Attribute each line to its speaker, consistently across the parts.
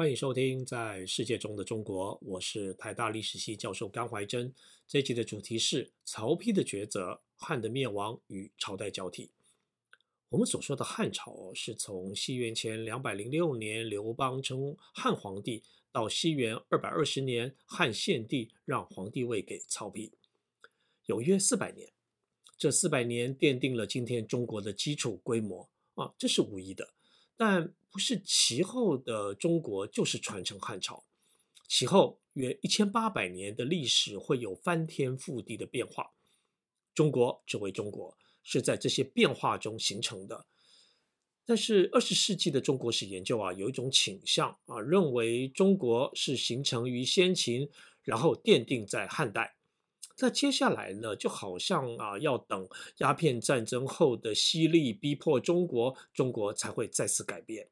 Speaker 1: 欢迎收听《在世界中的中国》，我是台大历史系教授甘怀真。这集的主题是曹丕的抉择、汉的灭亡与朝代交替。我们所说的汉朝，是从西元前两百零六年刘邦称汉皇帝，到西元二百二十年汉献帝让皇帝位给曹丕，有约四百年。这四百年奠定了今天中国的基础规模啊，这是无疑的。但不是其后的中国就是传承汉朝，其后约一千八百年的历史会有翻天覆地的变化。中国这为中国是在这些变化中形成的。但是二十世纪的中国史研究啊，有一种倾向啊，认为中国是形成于先秦，然后奠定在汉代。那接下来呢，就好像啊，要等鸦片战争后的西历逼迫中国，中国才会再次改变。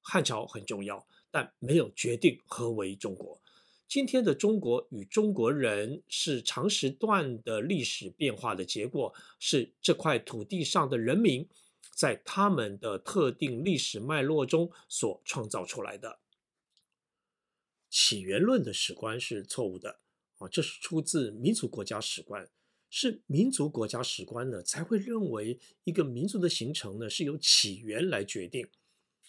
Speaker 1: 汉朝很重要，但没有决定何为中国。今天的中国与中国人是长时段的历史变化的结果，是这块土地上的人民在他们的特定历史脉络中所创造出来的。起源论的史观是错误的。啊，这是出自民族国家史观，是民族国家史观呢才会认为一个民族的形成呢是由起源来决定。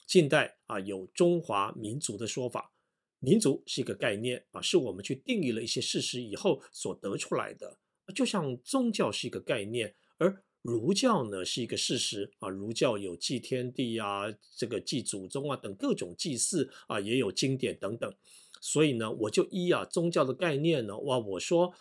Speaker 1: 近代啊有中华民族的说法，民族是一个概念啊，是我们去定义了一些事实以后所得出来的。就像宗教是一个概念，而儒教呢是一个事实啊，儒教有祭天地啊，这个祭祖宗啊等各种祭祀啊，也有经典等等。所以呢，我就依啊宗教的概念呢，哇，我说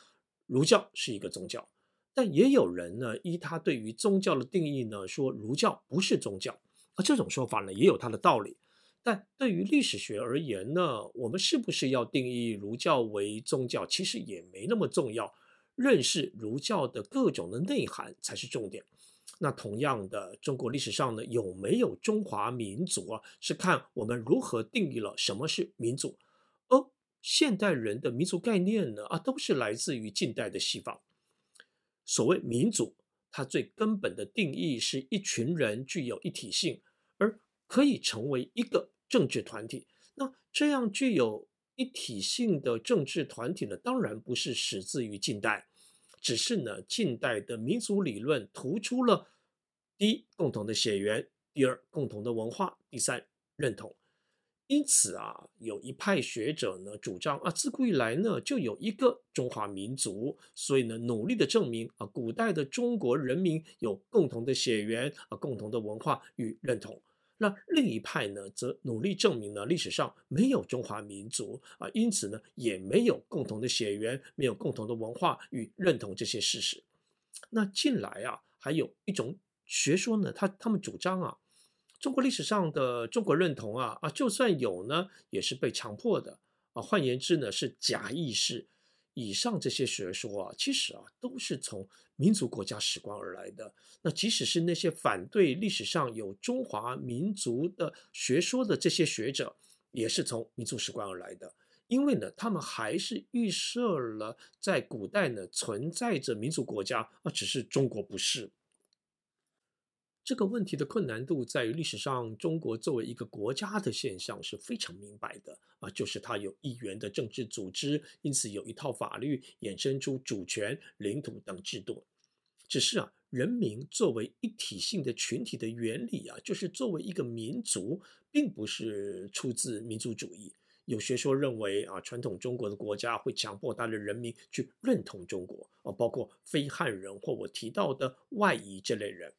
Speaker 1: 儒教是一个宗教，但也有人呢依他对于宗教的定义呢，说儒教不是宗教，啊，这种说法呢也有它的道理。但对于历史学而言呢，我们是不是要定义儒教为宗教，其实也没那么重要，认识儒教的各种的内涵才是重点。那同样的，中国历史上呢有没有中华民族啊，是看我们如何定义了什么是民族。而现代人的民族概念呢，啊，都是来自于近代的西方。所谓民族，它最根本的定义是一群人具有一体性，而可以成为一个政治团体。那这样具有一体性的政治团体呢，当然不是始自于近代，只是呢，近代的民族理论突出了第一共同的血缘，第二共同的文化，第三认同。因此啊，有一派学者呢主张啊，自古以来呢就有一个中华民族，所以呢努力的证明啊，古代的中国人民有共同的血缘啊，共同的文化与认同。那另一派呢则努力证明呢历史上没有中华民族啊，因此呢也没有共同的血缘，没有共同的文化与认同这些事实。那近来啊，还有一种学说呢，他他们主张啊。中国历史上的中国认同啊啊，就算有呢，也是被强迫的啊。换言之呢，是假意识。以上这些学说啊，其实啊，都是从民族国家史观而来的。那即使是那些反对历史上有中华民族的学说的这些学者，也是从民族史观而来的。因为呢，他们还是预设了在古代呢存在着民族国家啊，只是中国不是。这个问题的困难度在于历史上中国作为一个国家的现象是非常明白的啊，就是它有一元的政治组织，因此有一套法律衍生出主权、领土等制度。只是啊，人民作为一体性的群体的原理啊，就是作为一个民族，并不是出自民族主义。有学说认为啊，传统中国的国家会强迫他的人民去认同中国啊，包括非汉人或我提到的外夷这类人。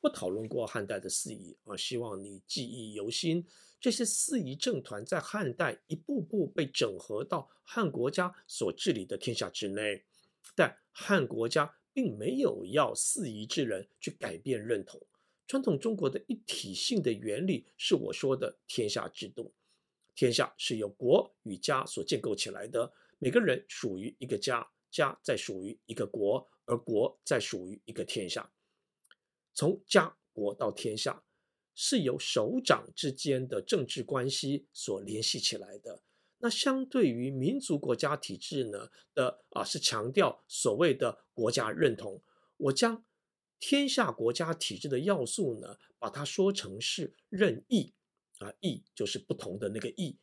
Speaker 1: 我讨论过汉代的四夷啊，希望你记忆犹新。这些四夷政团在汉代一步步被整合到汉国家所治理的天下之内，但汉国家并没有要四夷之人去改变认同。传统中国的一体性的原理是我说的天下制度，天下是由国与家所建构起来的，每个人属于一个家，家再属于一个国，而国再属于一个天下。从家国到天下，是由首长之间的政治关系所联系起来的。那相对于民族国家体制呢的啊，是强调所谓的国家认同。我将天下国家体制的要素呢，把它说成是任意啊，意就是不同的那个意，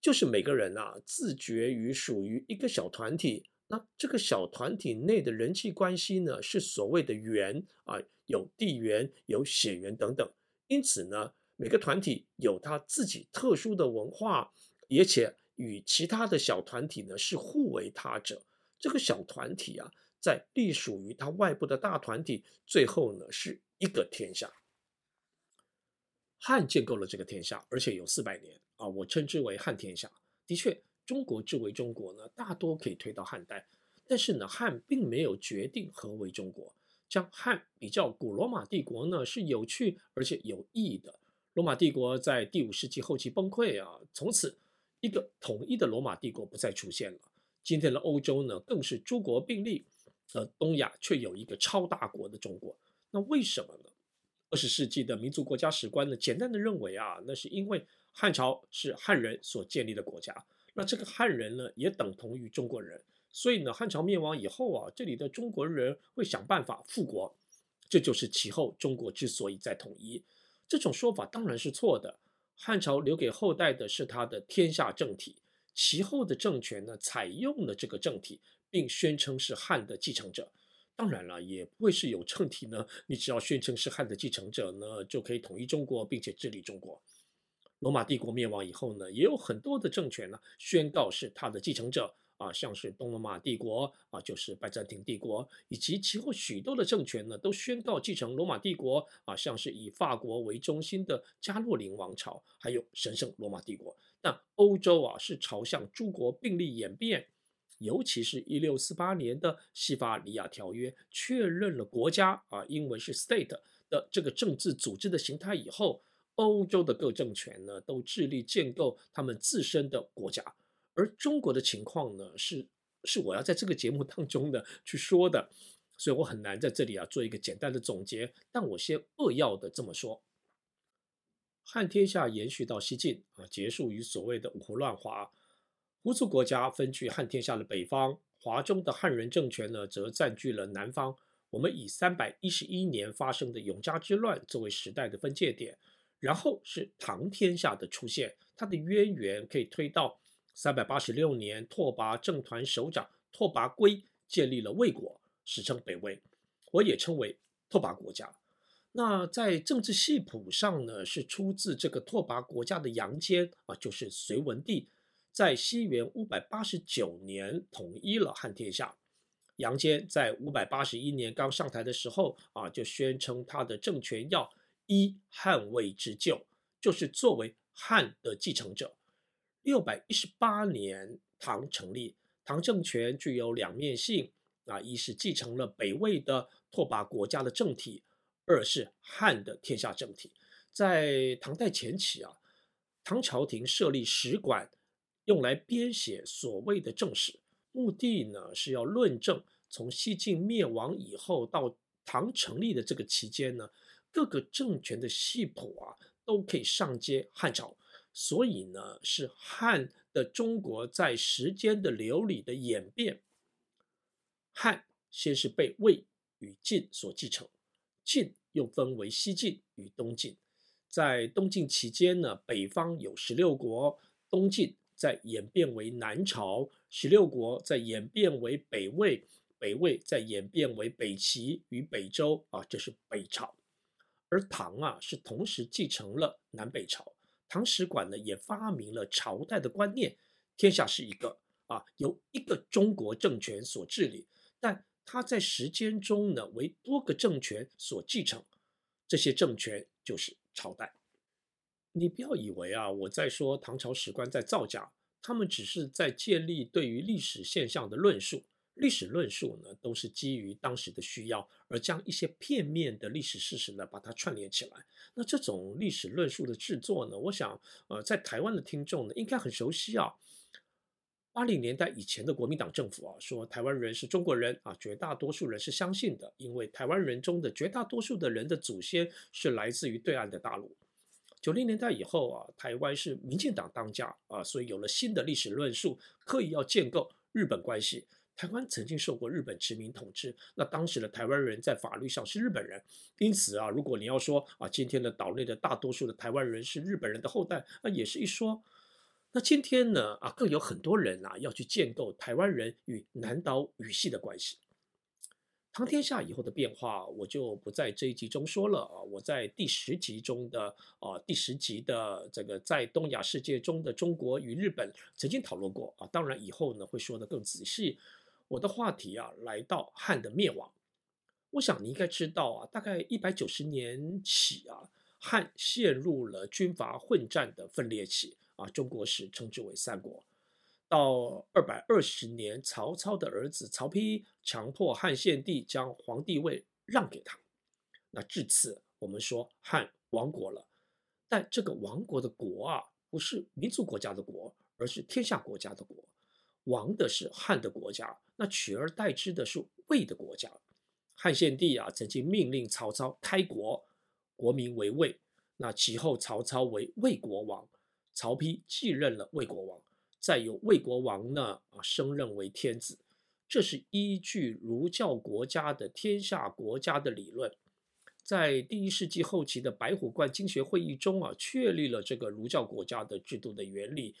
Speaker 1: 就是每个人啊自觉于属于一个小团体，那这个小团体内的人际关系呢，是所谓的缘啊，有地缘、有血缘等等。因此呢，每个团体有他自己特殊的文化，而且与其他的小团体呢是互为他者。这个小团体啊，在隶属于它外部的大团体，最后呢是一个天下。汉建构了这个天下，而且有四百年啊，我称之为汉天下。的确，中国之为中国呢，大多可以推到汉代，但是呢，汉并没有决定何为中国。将汉比较古罗马帝国呢，是有趣而且有意义的。罗马帝国在第五世纪后期崩溃啊，从此一个统一的罗马帝国不再出现了。今天的欧洲呢，更是诸国并立，而东亚却有一个超大国的中国。那为什么呢？二十世纪的民族国家史观呢，简单的认为啊，那是因为汉朝是汉人所建立的国家，那这个汉人呢，也等同于中国人，所以呢，汉朝灭亡以后啊，这里的中国人会想办法复国，这就是其后中国之所以再统一。这种说法当然是错的，汉朝留给后代的是他的天下政体。其后的政权呢，采用了这个政体，并宣称是汉的继承者。当然了，也不会是有政体呢，你只要宣称是汉的继承者呢，就可以统一中国，并且治理中国。罗马帝国灭亡以后呢，也有很多的政权呢，宣告是他的继承者。啊，像是东罗马帝国啊，就是拜占庭帝国，以及其后许多的政权呢，都宣告继承罗马帝国啊，像是以法国为中心的加洛林王朝，还有神圣罗马帝国。那欧洲啊，是朝向诸国并立演变，尤其是一六四八年的西法里亚条约确认了国家啊，英文是 state 的这个政治组织的形态以后，欧洲的各政权呢，都致力建构他们自身的国家。而中国的情况呢，是是我要在这个节目当中呢去说的，所以我很难在这里啊做一个简单的总结。但我先扼要的这么说：汉天下延续到西晋啊，结束于所谓的五胡乱华。胡族国家分据汉天下的北方，华中的汉人政权呢则占据了南方。我们以三百一十一年发生的永嘉之乱作为时代的分界点，然后是唐天下的出现，它的渊源可以推到。三百八十六年，拓跋政团首长拓跋圭建立了魏国，史称北魏，我也称为拓跋国家。那在政治系谱上呢，是出自这个拓跋国家的杨坚啊，就是隋文帝，在西元五百八十九年统一了汉天下。杨坚在五百八十一年刚上台的时候啊，就宣称他的政权要依汉魏之旧，就是作为汉的继承者。六百一十八年，唐成立，唐政权具有两面性啊，一是继承了北魏的拓跋国家的政体，二是汉的天下政体。在唐代前期啊，唐朝廷设立史馆，用来编写所谓的正史，目的呢是要论证从西晋灭亡以后到唐成立的这个期间呢，各个政权的系谱啊都可以上接汉朝。所以呢，是汉的中国在时间的流里的演变。汉先是被魏与晋所继承，晋又分为西晋与东晋。在东晋期间呢，北方有十六国，东晋再演变为南朝，十六国再演变为北魏，北魏再演变为北齐与北周啊，这是北朝。而唐啊，是同时继承了南北朝。唐史馆呢也发明了朝代的观念，天下是一个啊，由一个中国政权所治理，但它在时间中呢为多个政权所继承，这些政权就是朝代。你不要以为啊我在说唐朝史官在造假，他们只是在建立对于历史现象的论述。历史论述呢，都是基于当时的需要，而将一些片面的历史事实呢，把它串联起来。那这种历史论述的制作呢，我想，呃，在台湾的听众呢，应该很熟悉啊。八零年代以前的国民党政府啊，说台湾人是中国人啊，绝大多数人是相信的，因为台湾人中的绝大多数的人的祖先是来自于对岸的大陆。九零年代以后啊，台湾是民进党当家啊，所以有了新的历史论述，刻意要建构日本关系。台湾曾经受过日本殖民统治，那当时的台湾人在法律上是日本人，因此啊，如果你要说啊，今天的岛内的大多数的台湾人是日本人的后代，那也是一说。那今天呢啊，更有很多人啊要去建构台湾人与南岛语系的关系。唐天下以后的变化，我就不在这一集中说了啊。我在第十集中的啊，第十集的这个在东亚世界中的中国与日本曾经讨论过啊。当然以后呢会说得更仔细。我的话题啊，来到汉的灭亡。我想你应该知道啊，大概一百九十年起啊，汉陷入了军阀混战的分裂期啊。中国史称之为三国。到二百二十年，曹操的儿子曹丕强迫汉献帝将皇帝位让给他。那至此，我们说汉亡国了。但这个亡国的国啊，不是民族国家的国，而是天下国家的国。亡的是汉的国家，那取而代之的是魏的国家。汉献帝啊，曾经命令曹操开国，国名为魏。那其后曹操为魏国王，曹丕继任了魏国王。再由魏国王呢啊升任为天子，这是依据儒教国家的天下国家的理论，在第一世纪后期的白虎观经学会议中啊确立了这个儒教国家的制度的原理。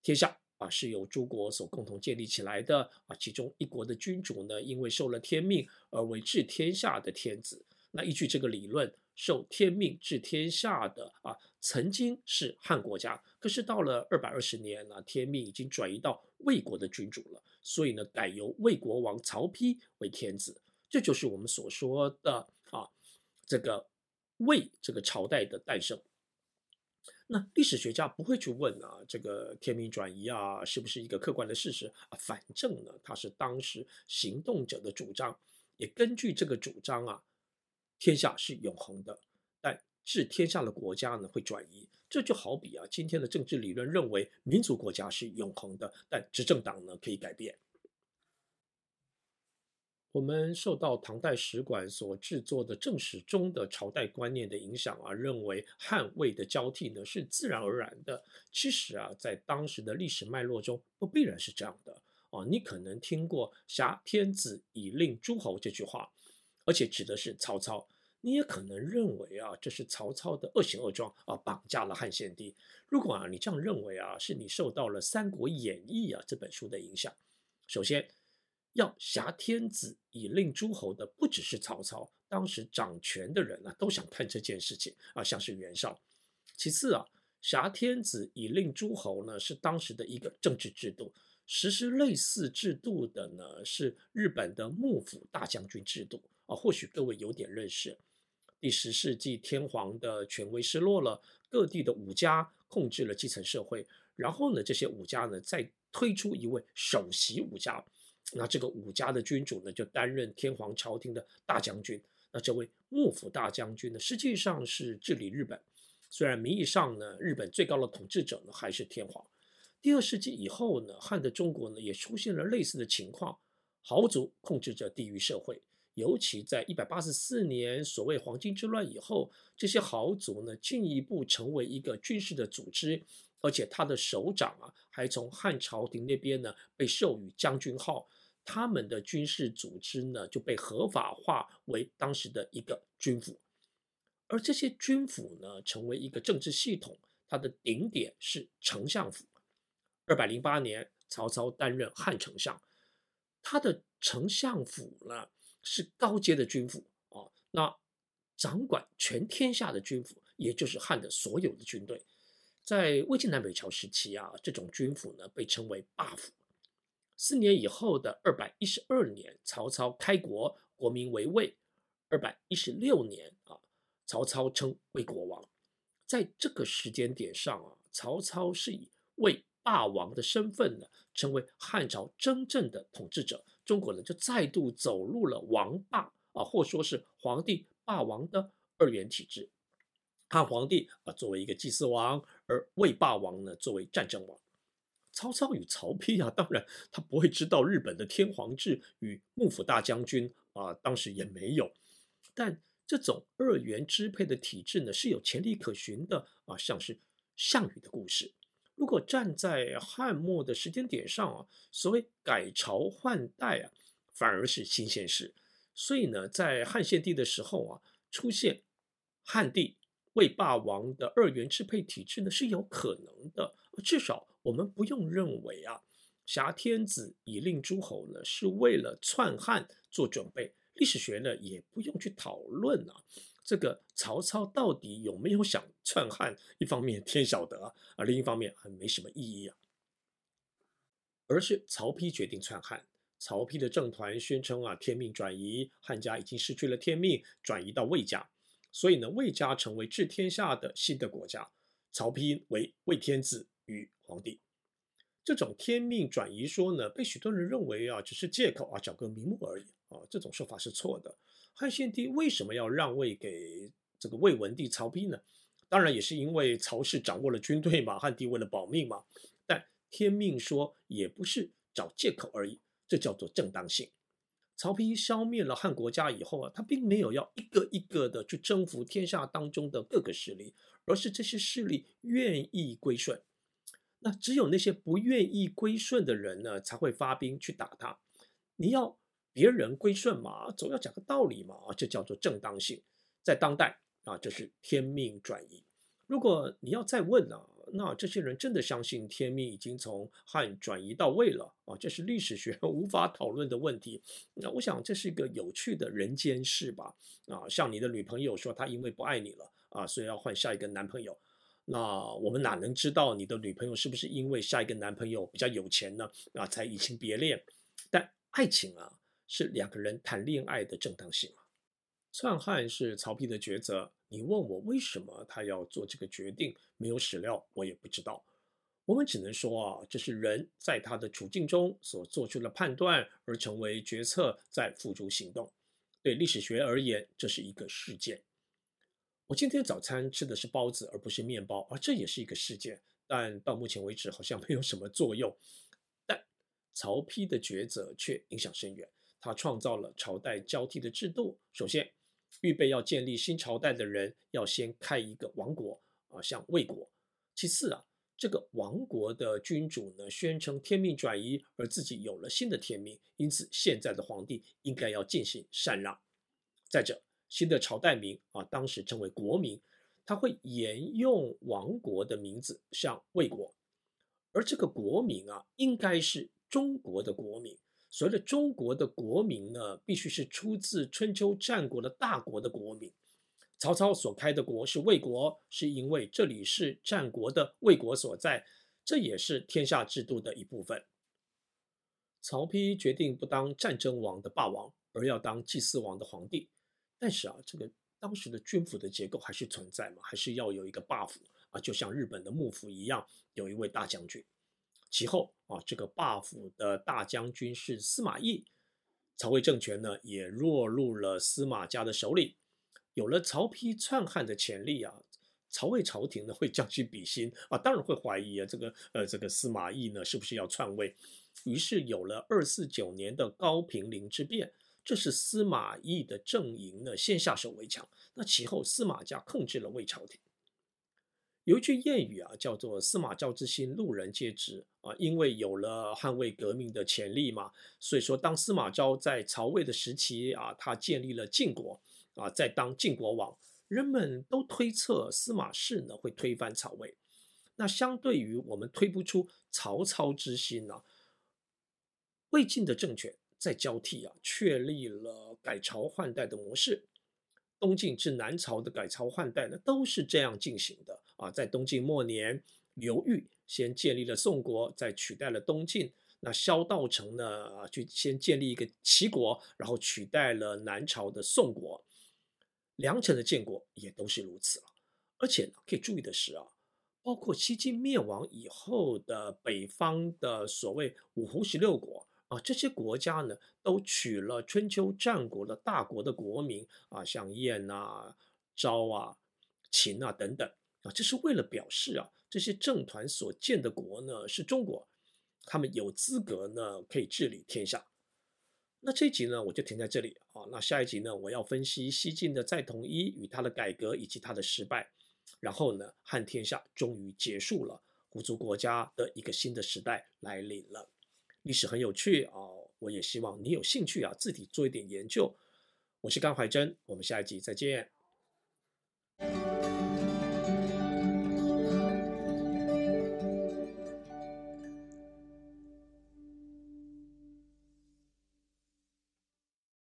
Speaker 1: 天下啊是由诸国所共同建立起来的啊，其中一国的君主呢因为受了天命而为治天下的天子。那依据这个理论。受天命治天下的啊，曾经是汉国家，可是到了二百二十年啊，天命已经转移到魏国的君主了，所以呢，改由魏国王曹丕为天子，这就是我们所说的啊，这个魏这个朝代的诞生。那历史学家不会去问啊，这个天命转移啊，是不是一个客观的事实啊？反正呢，它是当时行动者的主张，也根据这个主张啊。天下是永恒的，但治天下的国家呢会转移。这就好比啊，今天的政治理论认为民族国家是永恒的，但执政党呢可以改变。我们受到唐代史馆所制作的正史中的朝代观念的影响啊，认为汉魏的交替呢是自然而然的。其实啊，在当时的历史脉络中，不必然是这样的啊。你可能听过“挟天子以令诸侯”这句话。而且指的是曹操，你也可能认为啊，这是曹操的恶行恶状啊，绑架了汉献帝。如果啊，你这样认为啊，是你受到了《三国演义》啊这本书的影响。首先，要挟天子以令诸侯的不只是曹操，当时掌权的人啊都想干这件事情啊，像是袁绍。其次啊，挟天子以令诸侯呢，是当时的一个政治制度。实施类似制度的呢，是日本的幕府大将军制度。啊，或许各位有点认识。第十世纪，天皇的权威失落了，各地的武家控制了基层社会。然后呢，这些武家呢，再推出一位首席武家。那这个武家的君主呢，就担任天皇朝廷的大将军。那这位幕府大将军呢，实际上是治理日本。虽然名义上呢，日本最高的统治者呢，还是天皇。第二世纪以后呢，汉的中国呢，也出现了类似的情况，豪族控制着地域社会。尤其在一百八十四年所谓黄巾之乱以后，这些豪族呢，进一步成为一个军事的组织，而且他的首长啊，还从汉朝廷那边呢被授予将军号，他们的军事组织呢就被合法化为当时的一个军府，而这些军府呢，成为一个政治系统，它的顶点是丞相府。二百零八年，曹操担任汉丞相，他的丞相府呢，是高阶的军府啊，那掌管全天下的军府，也就是汉的所有的军队。在魏晋南北朝时期啊，这种军府呢被称为霸府。四年以后的二百一十二年，曹操开国，国名为魏。二百一十六年啊，曹操称魏国王。在这个时间点上啊，曹操是以魏霸王的身份呢，成为汉朝真正的统治者。中国呢，就再度走入了王霸啊，或说是皇帝霸王的二元体制。汉皇帝啊，作为一个祭祀王，而魏霸王呢，作为战争王。曹操与曹丕啊，当然他不会知道日本的天皇制与幕府大将军啊，当时也没有。但这种二元支配的体制呢，是有前例可循的啊，像是项羽的故事。如果站在汉末的时间点上啊，所谓改朝换代啊，反而是新鲜事。所以呢，在汉献帝的时候啊，出现汉帝魏霸王的二元支配体制呢，是有可能的。至少我们不用认为啊，挟天子以令诸侯呢是为了篡汉做准备。历史学呢也不用去讨论啊，这个曹操到底有没有想篡汉？一方面天晓得啊，而另一方面还没什么意义啊。而是曹丕决定篡汉，曹丕的政团宣称啊，天命转移，汉家已经失去了天命，转移到魏家，所以呢，魏家成为治天下的新的国家，曹丕为魏天子与皇帝。这种天命转移说呢，被许多人认为啊，只是借口啊，找个名目而已啊。这种说法是错的。汉献帝为什么要让位给这个魏文帝曹丕呢？当然也是因为曹氏掌握了军队嘛，汉帝为了保命嘛。但天命说也不是找借口而已，这叫做正当性。曹丕消灭了汉国家以后啊，他并没有要一个一个的去征服天下当中的各个势力，而是这些势力愿意归顺。那只有那些不愿意归顺的人呢，才会发兵去打他。你要别人归顺嘛，总要讲个道理嘛，这叫做正当性。在当代啊，这是天命转移。如果你要再问呢，那这些人真的相信天命已经从汉转移到魏了啊？这是历史学 无法讨论的问题。那我想这是一个有趣的人间事吧？啊，像你的女朋友说她因为不爱你了啊，所以要换下一个男朋友。那我们哪能知道你的女朋友是不是因为下一个男朋友比较有钱呢？啊，才移情别恋？但爱情啊，是两个人谈恋爱的正当性啊。篡汉是曹丕的抉择，你问我为什么他要做这个决定，没有史料，我也不知道。我们只能说啊，这是人在他的处境中所做出的判断，而成为决策，再付诸行动。对历史学而言，这是一个事件。我今天早餐吃的是包子，而不是面包，而这也是一个事件，但到目前为止好像没有什么作用。但曹丕的抉择却影响深远，他创造了朝代交替的制度。首先，预备要建立新朝代的人要先开一个王国啊，像魏国。其次啊，这个王国的君主呢，宣称天命转移，而自己有了新的天命，因此现在的皇帝应该要进行禅让。再者，新的朝代名啊，当时称为国名，它会沿用王国的名字，像魏国，而这个国名啊，应该是中国的国名。所谓的中国的国名呢，必须是出自春秋战国的大国的国名。曹操所开的国是魏国，是因为这里是战国的魏国所在，这也是天下制度的一部分。曹丕决定不当战争王的霸王，而要当祭祀王的皇帝。但是啊，这个当时的军府的结构还是存在嘛，还是要有一个霸府啊，就像日本的幕府一样，有一位大将军。其后啊，这个霸府的大将军是司马懿，曹魏政权呢也落入了司马家的手里。有了曹丕篡汉的潜力啊，曹魏朝廷呢会将心比心啊，当然会怀疑啊，这个呃这个司马懿呢是不是要篡位？于是有了二四九年的高平陵之变。这是司马懿的阵营呢，先下手为强。那其后司马家控制了魏朝廷。有一句谚语啊，叫做“司马昭之心，路人皆知”啊，因为有了捍卫革命的潜力嘛，所以说当司马昭在曹魏的时期啊，他建立了晋国啊，在当晋国王，人们都推测司马氏呢会推翻曹魏。那相对于我们推不出曹操之心呢，魏晋的政权。在交替啊，确立了改朝换代的模式。东晋至南朝的改朝换代呢，都是这样进行的啊。在东晋末年，刘裕先建立了宋国，再取代了东晋。那萧道成呢，就先建立一个齐国，然后取代了南朝的宋国。梁陈的建国也都是如此了。而且呢，可以注意的是啊，包括西晋灭亡以后的北方的所谓五胡十六国。啊，这些国家呢，都取了春秋战国的大国的国名啊，像燕啊、昭啊、秦啊等等啊，这是为了表示啊，这些政团所建的国呢是中国，他们有资格呢可以治理天下。那这集呢，我就停在这里啊。那下一集呢，我要分析西晋的再统一与他的改革以及他的失败，然后呢，汉天下终于结束了，胡族国家的一个新的时代来临了。历史很有趣哦，我也希望你有兴趣啊，自己做一点研究。我是甘怀真，我们下一集再见。